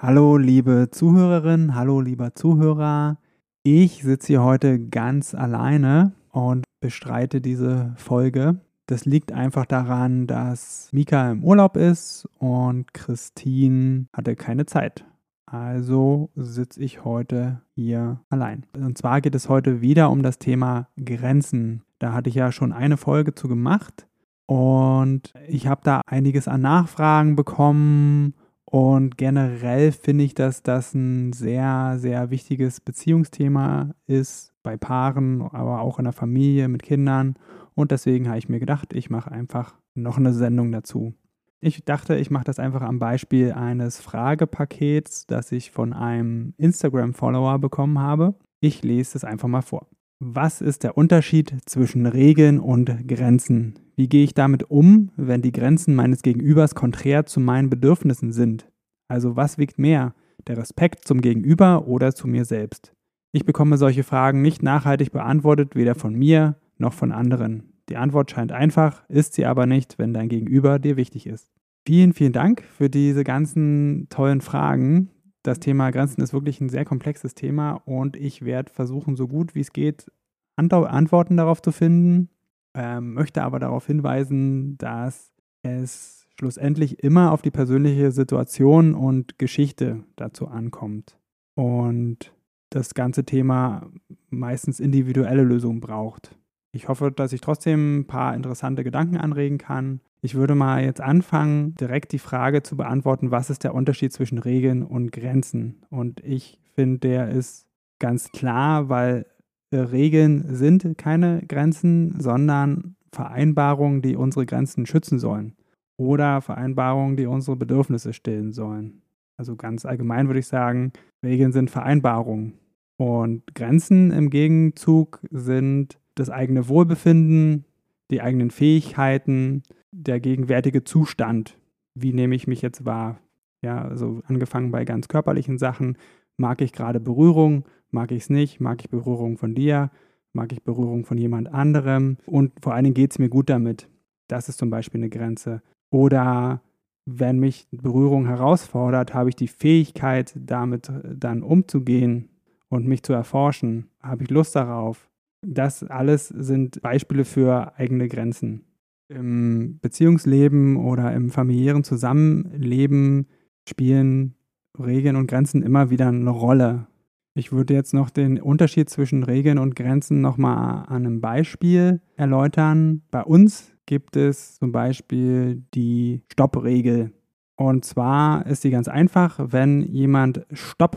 Hallo liebe Zuhörerin, hallo lieber Zuhörer. Ich sitze hier heute ganz alleine und bestreite diese Folge. Das liegt einfach daran, dass Mika im Urlaub ist und Christine hatte keine Zeit. Also sitze ich heute hier allein. Und zwar geht es heute wieder um das Thema Grenzen. Da hatte ich ja schon eine Folge zu gemacht und ich habe da einiges an Nachfragen bekommen und generell finde ich, dass das ein sehr, sehr wichtiges Beziehungsthema ist bei Paaren, aber auch in der Familie mit Kindern. Und deswegen habe ich mir gedacht, ich mache einfach noch eine Sendung dazu. Ich dachte, ich mache das einfach am Beispiel eines Fragepakets, das ich von einem Instagram-Follower bekommen habe. Ich lese es einfach mal vor. Was ist der Unterschied zwischen Regeln und Grenzen? Wie gehe ich damit um, wenn die Grenzen meines Gegenübers konträr zu meinen Bedürfnissen sind? Also was wiegt mehr, der Respekt zum Gegenüber oder zu mir selbst? Ich bekomme solche Fragen nicht nachhaltig beantwortet, weder von mir noch von anderen. Die Antwort scheint einfach, ist sie aber nicht, wenn dein Gegenüber dir wichtig ist. Vielen, vielen Dank für diese ganzen tollen Fragen das Thema Grenzen ist wirklich ein sehr komplexes Thema und ich werde versuchen, so gut wie es geht, Antworten darauf zu finden, ähm, möchte aber darauf hinweisen, dass es schlussendlich immer auf die persönliche Situation und Geschichte dazu ankommt und das ganze Thema meistens individuelle Lösungen braucht. Ich hoffe, dass ich trotzdem ein paar interessante Gedanken anregen kann ich würde mal jetzt anfangen, direkt die Frage zu beantworten, was ist der Unterschied zwischen Regeln und Grenzen? Und ich finde, der ist ganz klar, weil Regeln sind keine Grenzen, sondern Vereinbarungen, die unsere Grenzen schützen sollen. Oder Vereinbarungen, die unsere Bedürfnisse stillen sollen. Also ganz allgemein würde ich sagen, Regeln sind Vereinbarungen. Und Grenzen im Gegenzug sind das eigene Wohlbefinden, die eigenen Fähigkeiten, der gegenwärtige Zustand. Wie nehme ich mich jetzt wahr? Ja, also angefangen bei ganz körperlichen Sachen. Mag ich gerade Berührung? Mag ich es nicht? Mag ich Berührung von dir? Mag ich Berührung von jemand anderem? Und vor allen Dingen geht es mir gut damit. Das ist zum Beispiel eine Grenze. Oder wenn mich Berührung herausfordert, habe ich die Fähigkeit, damit dann umzugehen und mich zu erforschen. Habe ich Lust darauf? Das alles sind Beispiele für eigene Grenzen. Im Beziehungsleben oder im familiären Zusammenleben spielen Regeln und Grenzen immer wieder eine Rolle. Ich würde jetzt noch den Unterschied zwischen Regeln und Grenzen nochmal an einem Beispiel erläutern. Bei uns gibt es zum Beispiel die Stoppregel. Und zwar ist sie ganz einfach, wenn jemand Stopp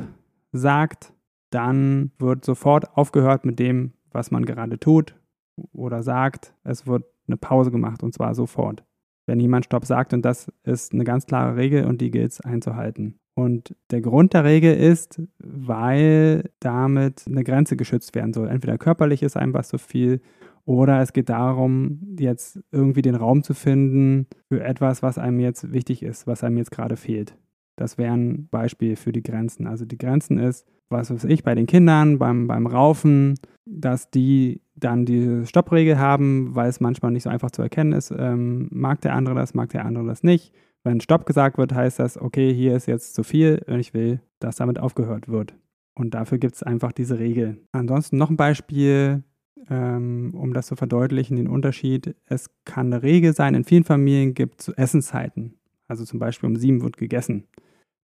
sagt, dann wird sofort aufgehört mit dem, was man gerade tut oder sagt. Es wird eine Pause gemacht und zwar sofort. Wenn jemand Stopp sagt und das ist eine ganz klare Regel und die gilt es einzuhalten. Und der Grund der Regel ist, weil damit eine Grenze geschützt werden soll. Entweder körperlich ist einem was zu viel oder es geht darum, jetzt irgendwie den Raum zu finden für etwas, was einem jetzt wichtig ist, was einem jetzt gerade fehlt. Das wäre ein Beispiel für die Grenzen. Also die Grenzen ist, was weiß ich, bei den Kindern, beim, beim Raufen, dass die dann die Stoppregel haben, weil es manchmal nicht so einfach zu erkennen ist. Ähm, mag der andere das, mag der andere das nicht. Wenn Stopp gesagt wird, heißt das, okay, hier ist jetzt zu viel und ich will, dass damit aufgehört wird. Und dafür gibt es einfach diese Regel. Ansonsten noch ein Beispiel, ähm, um das zu verdeutlichen, den Unterschied. Es kann eine Regel sein, in vielen Familien gibt es Essenszeiten. Also zum Beispiel um sieben wird gegessen.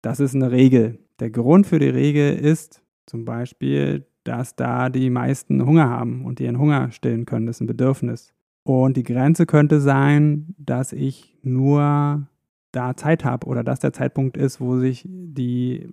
Das ist eine Regel. Der Grund für die Regel ist zum Beispiel, dass da die meisten Hunger haben und ihren Hunger stillen können. Das ist ein Bedürfnis. Und die Grenze könnte sein, dass ich nur da Zeit habe oder dass der Zeitpunkt ist, wo sich die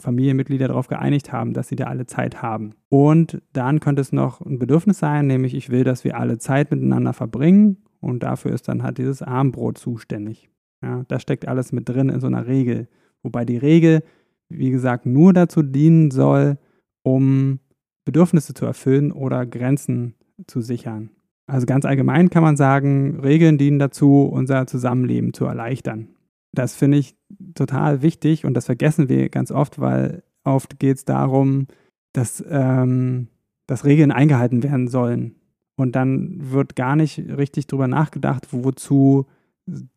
Familienmitglieder darauf geeinigt haben, dass sie da alle Zeit haben. Und dann könnte es noch ein Bedürfnis sein, nämlich ich will, dass wir alle Zeit miteinander verbringen und dafür ist dann halt dieses Armbrot zuständig. Ja, das steckt alles mit drin in so einer Regel. Wobei die Regel wie gesagt, nur dazu dienen soll, um Bedürfnisse zu erfüllen oder Grenzen zu sichern. Also ganz allgemein kann man sagen, Regeln dienen dazu, unser Zusammenleben zu erleichtern. Das finde ich total wichtig und das vergessen wir ganz oft, weil oft geht es darum, dass, ähm, dass Regeln eingehalten werden sollen. Und dann wird gar nicht richtig drüber nachgedacht, wozu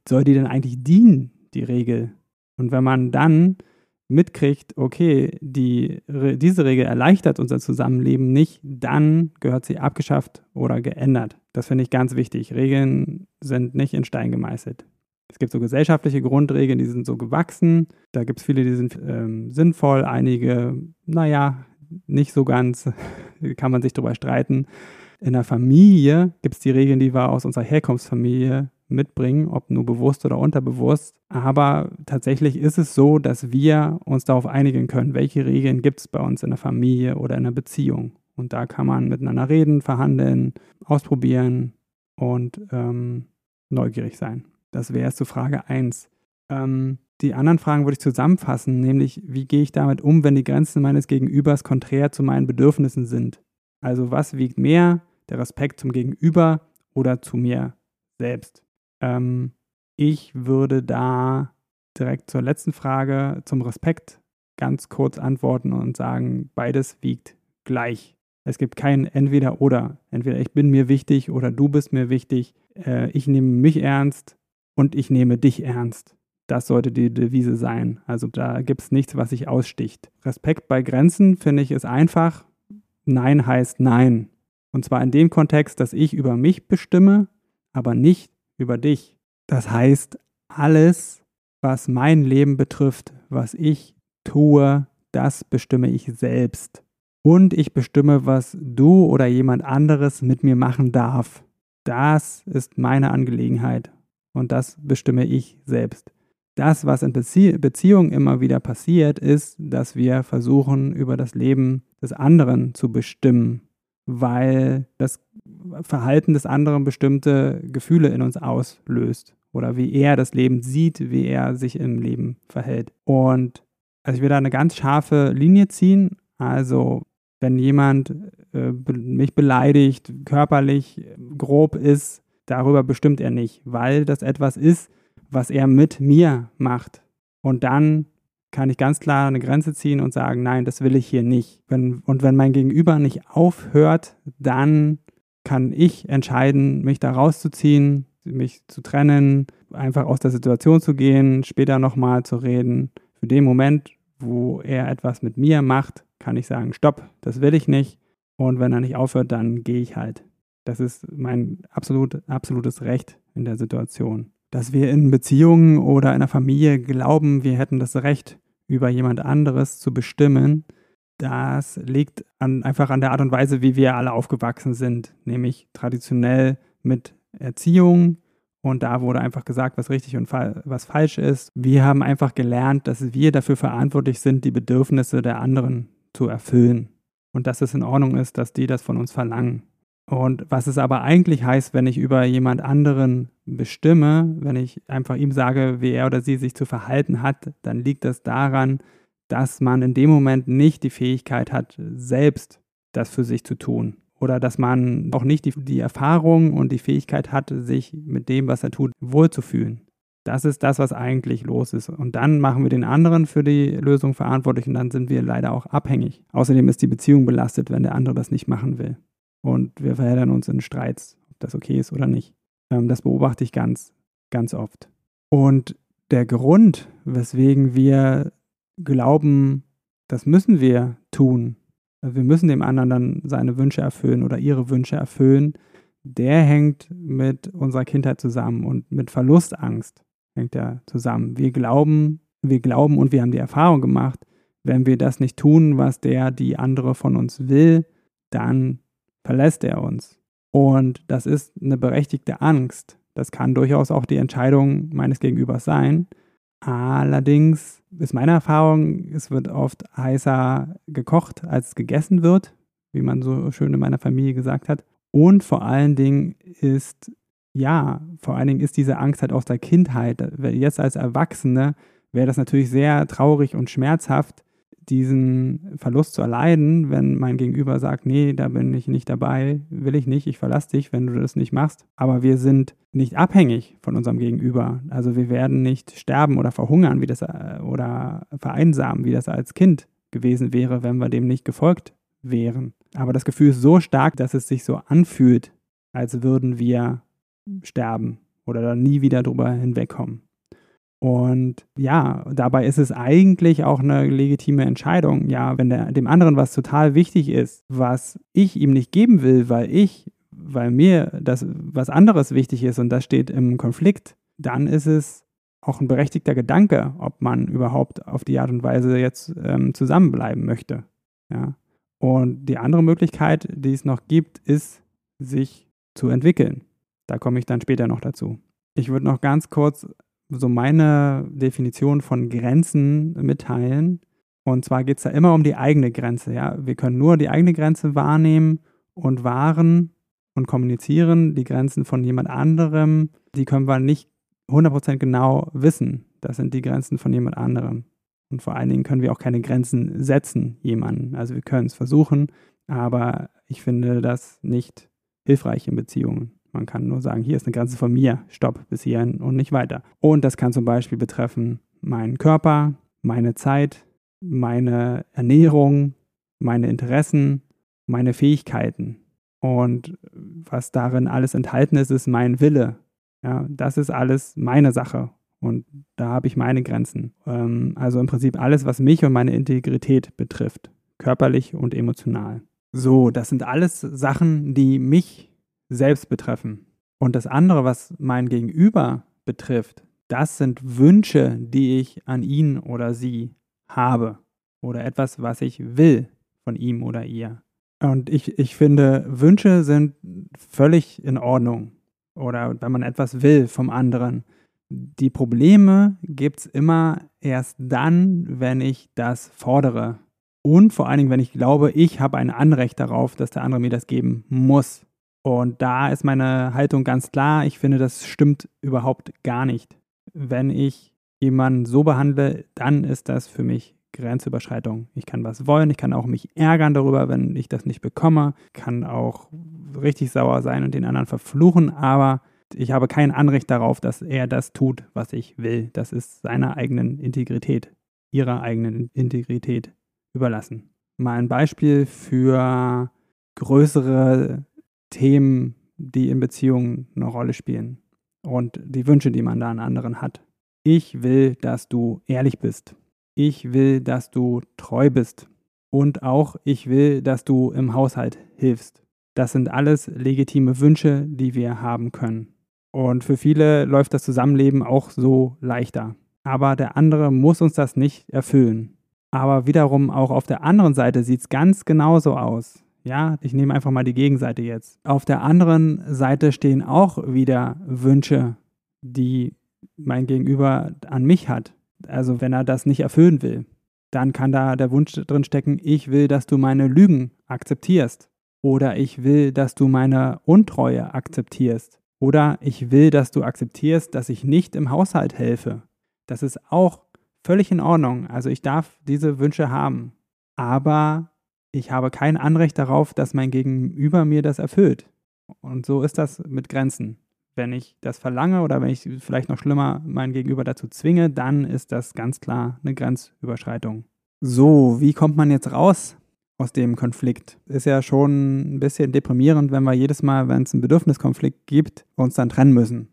soll die denn eigentlich dienen, die Regel. Und wenn man dann mitkriegt, okay, die, diese Regel erleichtert unser Zusammenleben nicht, dann gehört sie abgeschafft oder geändert. Das finde ich ganz wichtig. Regeln sind nicht in Stein gemeißelt. Es gibt so gesellschaftliche Grundregeln, die sind so gewachsen. Da gibt es viele, die sind ähm, sinnvoll, einige, naja, nicht so ganz, kann man sich darüber streiten. In der Familie gibt es die Regeln, die wir aus unserer Herkunftsfamilie mitbringen, ob nur bewusst oder unterbewusst. Aber tatsächlich ist es so, dass wir uns darauf einigen können, welche Regeln gibt es bei uns in der Familie oder in der Beziehung. Und da kann man miteinander reden, verhandeln, ausprobieren und ähm, neugierig sein. Das wäre es zu Frage 1. Ähm, die anderen Fragen würde ich zusammenfassen, nämlich wie gehe ich damit um, wenn die Grenzen meines Gegenübers konträr zu meinen Bedürfnissen sind? Also was wiegt mehr, der Respekt zum Gegenüber oder zu mir selbst? Ähm, ich würde da direkt zur letzten Frage zum Respekt ganz kurz antworten und sagen, beides wiegt gleich. Es gibt kein entweder oder. Entweder ich bin mir wichtig oder du bist mir wichtig. Äh, ich nehme mich ernst und ich nehme dich ernst. Das sollte die Devise sein. Also da gibt es nichts, was sich aussticht. Respekt bei Grenzen finde ich ist einfach. Nein heißt Nein. Und zwar in dem Kontext, dass ich über mich bestimme, aber nicht über dich. Das heißt, alles, was mein Leben betrifft, was ich tue, das bestimme ich selbst. Und ich bestimme, was du oder jemand anderes mit mir machen darf. Das ist meine Angelegenheit und das bestimme ich selbst. Das, was in Bezie Beziehungen immer wieder passiert, ist, dass wir versuchen, über das Leben des anderen zu bestimmen, weil das Verhalten des anderen bestimmte Gefühle in uns auslöst oder wie er das Leben sieht, wie er sich im Leben verhält. Und also ich will da eine ganz scharfe Linie ziehen. Also wenn jemand äh, mich beleidigt, körperlich grob ist, darüber bestimmt er nicht, weil das etwas ist, was er mit mir macht. Und dann kann ich ganz klar eine Grenze ziehen und sagen, nein, das will ich hier nicht. Wenn, und wenn mein Gegenüber nicht aufhört, dann kann ich entscheiden, mich da rauszuziehen, mich zu trennen, einfach aus der Situation zu gehen, später nochmal zu reden. Für den Moment, wo er etwas mit mir macht, kann ich sagen, stopp, das will ich nicht. Und wenn er nicht aufhört, dann gehe ich halt. Das ist mein absolut, absolutes Recht in der Situation. Dass wir in Beziehungen oder in einer Familie glauben, wir hätten das Recht, über jemand anderes zu bestimmen, das liegt an, einfach an der Art und Weise, wie wir alle aufgewachsen sind, nämlich traditionell mit Erziehung. Und da wurde einfach gesagt, was richtig und fa was falsch ist. Wir haben einfach gelernt, dass wir dafür verantwortlich sind, die Bedürfnisse der anderen zu erfüllen. Und dass es in Ordnung ist, dass die das von uns verlangen. Und was es aber eigentlich heißt, wenn ich über jemand anderen bestimme, wenn ich einfach ihm sage, wie er oder sie sich zu verhalten hat, dann liegt das daran, dass man in dem Moment nicht die Fähigkeit hat, selbst das für sich zu tun. Oder dass man auch nicht die, die Erfahrung und die Fähigkeit hat, sich mit dem, was er tut, wohlzufühlen. Das ist das, was eigentlich los ist. Und dann machen wir den anderen für die Lösung verantwortlich und dann sind wir leider auch abhängig. Außerdem ist die Beziehung belastet, wenn der andere das nicht machen will. Und wir verheddern uns in Streits, ob das okay ist oder nicht. Ähm, das beobachte ich ganz, ganz oft. Und der Grund, weswegen wir glauben, das müssen wir tun, also wir müssen dem anderen dann seine Wünsche erfüllen oder ihre Wünsche erfüllen, der hängt mit unserer Kindheit zusammen und mit Verlustangst hängt er zusammen. Wir glauben, wir glauben und wir haben die Erfahrung gemacht, wenn wir das nicht tun, was der, die andere von uns will, dann verlässt er uns. Und das ist eine berechtigte Angst. Das kann durchaus auch die Entscheidung meines Gegenübers sein. Allerdings ist meine Erfahrung, es wird oft heißer gekocht, als gegessen wird, wie man so schön in meiner Familie gesagt hat. Und vor allen Dingen ist, ja, vor allen Dingen ist diese Angst halt aus der Kindheit. Jetzt als Erwachsene wäre das natürlich sehr traurig und schmerzhaft, diesen Verlust zu erleiden, wenn mein Gegenüber sagt, nee, da bin ich nicht dabei, will ich nicht, ich verlasse dich, wenn du das nicht machst. Aber wir sind nicht abhängig von unserem Gegenüber. Also wir werden nicht sterben oder verhungern, wie das äh, oder vereinsamen, wie das als Kind gewesen wäre, wenn wir dem nicht gefolgt wären. Aber das Gefühl ist so stark, dass es sich so anfühlt, als würden wir sterben oder nie wieder drüber hinwegkommen. Und ja, dabei ist es eigentlich auch eine legitime Entscheidung. Ja, wenn der, dem anderen was total wichtig ist, was ich ihm nicht geben will, weil ich, weil mir das was anderes wichtig ist und das steht im Konflikt, dann ist es auch ein berechtigter Gedanke, ob man überhaupt auf die Art und Weise jetzt ähm, zusammenbleiben möchte. Ja. Und die andere Möglichkeit, die es noch gibt, ist, sich zu entwickeln. Da komme ich dann später noch dazu. Ich würde noch ganz kurz so meine Definition von Grenzen mitteilen. Und zwar geht es da immer um die eigene Grenze. Ja? Wir können nur die eigene Grenze wahrnehmen und wahren und kommunizieren. Die Grenzen von jemand anderem, die können wir nicht 100% genau wissen. Das sind die Grenzen von jemand anderem. Und vor allen Dingen können wir auch keine Grenzen setzen, jemanden. Also wir können es versuchen, aber ich finde das nicht hilfreich in Beziehungen. Man kann nur sagen, hier ist eine Grenze von mir, stopp bis hierhin und nicht weiter. Und das kann zum Beispiel betreffen meinen Körper, meine Zeit, meine Ernährung, meine Interessen, meine Fähigkeiten. Und was darin alles enthalten ist, ist mein Wille. Ja, das ist alles meine Sache. Und da habe ich meine Grenzen. Ähm, also im Prinzip alles, was mich und meine Integrität betrifft. Körperlich und emotional. So, das sind alles Sachen, die mich selbst betreffen. Und das andere, was mein Gegenüber betrifft, das sind Wünsche, die ich an ihn oder sie habe. Oder etwas, was ich will von ihm oder ihr. Und ich, ich finde, Wünsche sind völlig in Ordnung. Oder wenn man etwas will vom anderen. Die Probleme gibt es immer erst dann, wenn ich das fordere. Und vor allen Dingen, wenn ich glaube, ich habe ein Anrecht darauf, dass der andere mir das geben muss. Und da ist meine Haltung ganz klar. Ich finde, das stimmt überhaupt gar nicht. Wenn ich jemanden so behandle, dann ist das für mich Grenzüberschreitung. Ich kann was wollen, ich kann auch mich ärgern darüber, wenn ich das nicht bekomme, kann auch richtig sauer sein und den anderen verfluchen, aber ich habe kein Anrecht darauf, dass er das tut, was ich will. Das ist seiner eigenen Integrität, ihrer eigenen Integrität überlassen. Mal ein Beispiel für größere Themen, die in Beziehungen eine Rolle spielen und die Wünsche, die man da an anderen hat. Ich will, dass du ehrlich bist. Ich will, dass du treu bist. Und auch ich will, dass du im Haushalt hilfst. Das sind alles legitime Wünsche, die wir haben können. Und für viele läuft das Zusammenleben auch so leichter. Aber der andere muss uns das nicht erfüllen. Aber wiederum auch auf der anderen Seite sieht es ganz genauso aus. Ja, ich nehme einfach mal die Gegenseite jetzt. Auf der anderen Seite stehen auch wieder Wünsche, die mein Gegenüber an mich hat. Also wenn er das nicht erfüllen will, dann kann da der Wunsch drin stecken, ich will, dass du meine Lügen akzeptierst. Oder ich will, dass du meine Untreue akzeptierst. Oder ich will, dass du akzeptierst, dass ich nicht im Haushalt helfe. Das ist auch völlig in Ordnung. Also ich darf diese Wünsche haben. Aber ich habe kein Anrecht darauf, dass mein Gegenüber mir das erfüllt. Und so ist das mit Grenzen. Wenn ich das verlange oder wenn ich vielleicht noch schlimmer mein Gegenüber dazu zwinge, dann ist das ganz klar eine Grenzüberschreitung. So, wie kommt man jetzt raus aus dem Konflikt? Ist ja schon ein bisschen deprimierend, wenn wir jedes Mal, wenn es einen Bedürfniskonflikt gibt, uns dann trennen müssen.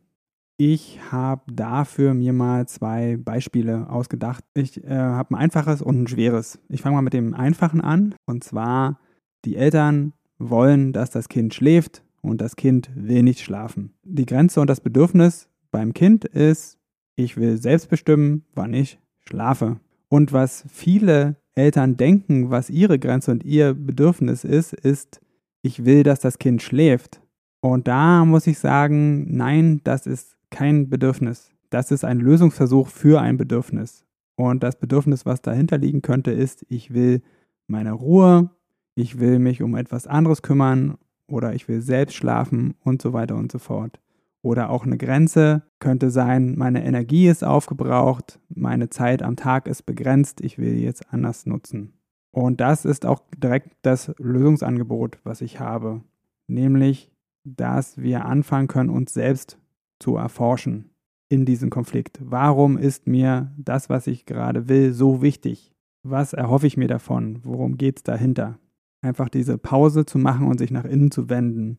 Ich habe dafür mir mal zwei Beispiele ausgedacht. Ich äh, habe ein einfaches und ein schweres. Ich fange mal mit dem einfachen an. Und zwar, die Eltern wollen, dass das Kind schläft und das Kind will nicht schlafen. Die Grenze und das Bedürfnis beim Kind ist, ich will selbst bestimmen, wann ich schlafe. Und was viele Eltern denken, was ihre Grenze und ihr Bedürfnis ist, ist, ich will, dass das Kind schläft. Und da muss ich sagen, nein, das ist kein Bedürfnis. Das ist ein Lösungsversuch für ein Bedürfnis. Und das Bedürfnis, was dahinter liegen könnte, ist, ich will meine Ruhe, ich will mich um etwas anderes kümmern oder ich will selbst schlafen und so weiter und so fort. Oder auch eine Grenze könnte sein, meine Energie ist aufgebraucht, meine Zeit am Tag ist begrenzt, ich will jetzt anders nutzen. Und das ist auch direkt das Lösungsangebot, was ich habe. Nämlich, dass wir anfangen können, uns selbst zu erforschen in diesem Konflikt. Warum ist mir das, was ich gerade will, so wichtig? Was erhoffe ich mir davon? Worum geht es dahinter? Einfach diese Pause zu machen und sich nach innen zu wenden.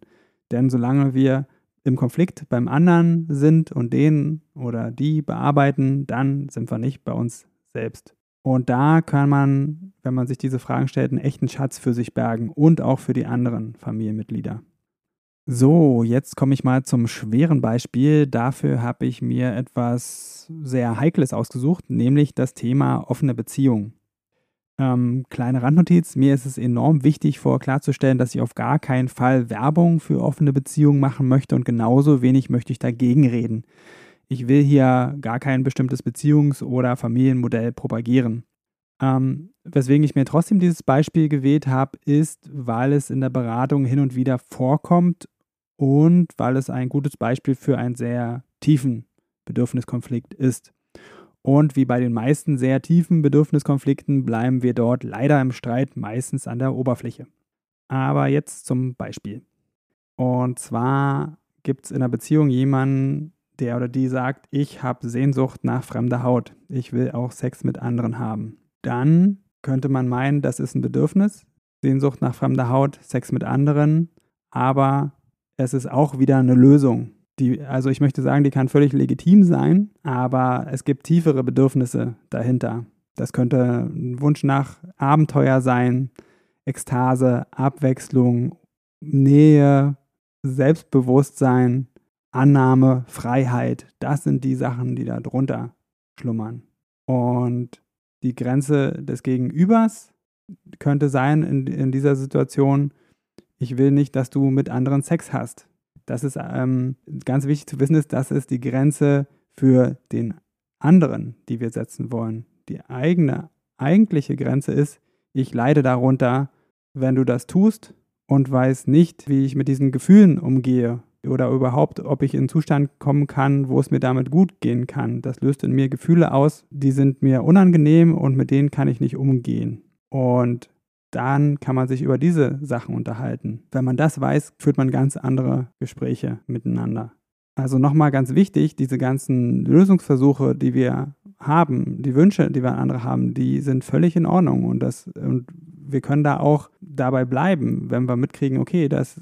Denn solange wir im Konflikt beim anderen sind und den oder die bearbeiten, dann sind wir nicht bei uns selbst. Und da kann man, wenn man sich diese Fragen stellt, einen echten Schatz für sich bergen und auch für die anderen Familienmitglieder. So, jetzt komme ich mal zum schweren Beispiel. Dafür habe ich mir etwas sehr Heikles ausgesucht, nämlich das Thema offene Beziehung. Ähm, kleine Randnotiz, mir ist es enorm wichtig, vor klarzustellen, dass ich auf gar keinen Fall Werbung für offene Beziehungen machen möchte und genauso wenig möchte ich dagegen reden. Ich will hier gar kein bestimmtes Beziehungs- oder Familienmodell propagieren. Ähm, weswegen ich mir trotzdem dieses Beispiel gewählt habe, ist, weil es in der Beratung hin und wieder vorkommt und weil es ein gutes Beispiel für einen sehr tiefen Bedürfniskonflikt ist. Und wie bei den meisten sehr tiefen Bedürfniskonflikten bleiben wir dort leider im Streit meistens an der Oberfläche. Aber jetzt zum Beispiel. Und zwar gibt es in einer Beziehung jemanden, der oder die sagt, ich habe Sehnsucht nach fremder Haut. Ich will auch Sex mit anderen haben. Dann könnte man meinen, das ist ein Bedürfnis. Sehnsucht nach fremder Haut, Sex mit anderen. Aber es ist auch wieder eine Lösung die, also ich möchte sagen, die kann völlig legitim sein, aber es gibt tiefere Bedürfnisse dahinter. Das könnte ein Wunsch nach Abenteuer sein, Ekstase, Abwechslung, Nähe, Selbstbewusstsein, Annahme, Freiheit. Das sind die Sachen, die da drunter schlummern. Und die Grenze des Gegenübers könnte sein in, in dieser Situation, ich will nicht, dass du mit anderen Sex hast das ist ähm, ganz wichtig zu wissen, ist, das ist die Grenze für den anderen, die wir setzen wollen. Die eigene, eigentliche Grenze ist, ich leide darunter, wenn du das tust und weiß nicht, wie ich mit diesen Gefühlen umgehe oder überhaupt, ob ich in einen Zustand kommen kann, wo es mir damit gut gehen kann. Das löst in mir Gefühle aus, die sind mir unangenehm und mit denen kann ich nicht umgehen. Und dann kann man sich über diese Sachen unterhalten. Wenn man das weiß, führt man ganz andere Gespräche miteinander. Also nochmal ganz wichtig, diese ganzen Lösungsversuche, die wir haben, die Wünsche, die wir an andere haben, die sind völlig in Ordnung und, das, und wir können da auch dabei bleiben, wenn wir mitkriegen, okay, das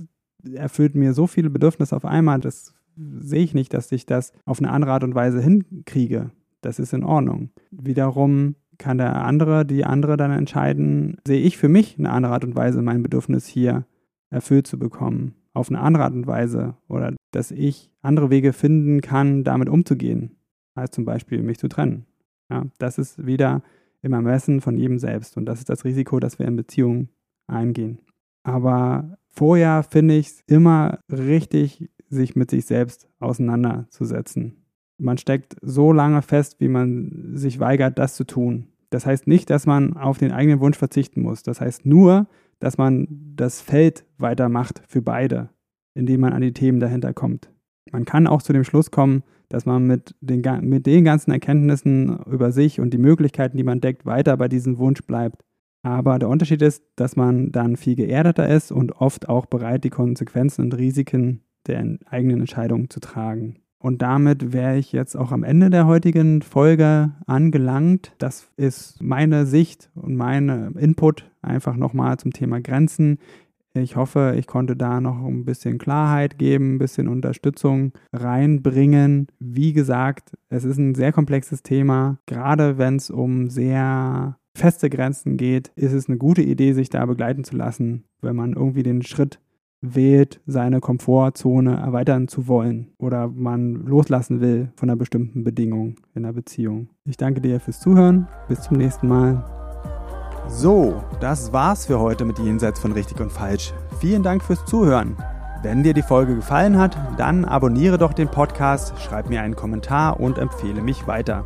erfüllt mir so viele Bedürfnisse auf einmal, das sehe ich nicht, dass ich das auf eine andere Art und Weise hinkriege. Das ist in Ordnung. Wiederum kann der andere, die andere dann entscheiden, sehe ich für mich eine andere Art und Weise, mein Bedürfnis hier erfüllt zu bekommen, auf eine andere Art und Weise oder dass ich andere Wege finden kann, damit umzugehen, als zum Beispiel mich zu trennen. Ja, das ist wieder im Ermessen von jedem selbst und das ist das Risiko, dass wir in Beziehungen eingehen. Aber vorher finde ich es immer richtig, sich mit sich selbst auseinanderzusetzen. Man steckt so lange fest, wie man sich weigert, das zu tun. Das heißt nicht, dass man auf den eigenen Wunsch verzichten muss. Das heißt nur, dass man das Feld weitermacht für beide, indem man an die Themen dahinter kommt. Man kann auch zu dem Schluss kommen, dass man mit den, mit den ganzen Erkenntnissen über sich und die Möglichkeiten, die man deckt, weiter bei diesem Wunsch bleibt. Aber der Unterschied ist, dass man dann viel geerdeter ist und oft auch bereit, die Konsequenzen und Risiken der eigenen Entscheidung zu tragen. Und damit wäre ich jetzt auch am Ende der heutigen Folge angelangt. Das ist meine Sicht und mein Input einfach nochmal zum Thema Grenzen. Ich hoffe, ich konnte da noch ein bisschen Klarheit geben, ein bisschen Unterstützung reinbringen. Wie gesagt, es ist ein sehr komplexes Thema. Gerade wenn es um sehr feste Grenzen geht, ist es eine gute Idee, sich da begleiten zu lassen, wenn man irgendwie den Schritt wählt, seine Komfortzone erweitern zu wollen oder man loslassen will von einer bestimmten Bedingung in der Beziehung. Ich danke dir fürs Zuhören. Bis zum nächsten Mal. So, das war's für heute mit Jenseits von richtig und falsch. Vielen Dank fürs Zuhören. Wenn dir die Folge gefallen hat, dann abonniere doch den Podcast, schreib mir einen Kommentar und empfehle mich weiter.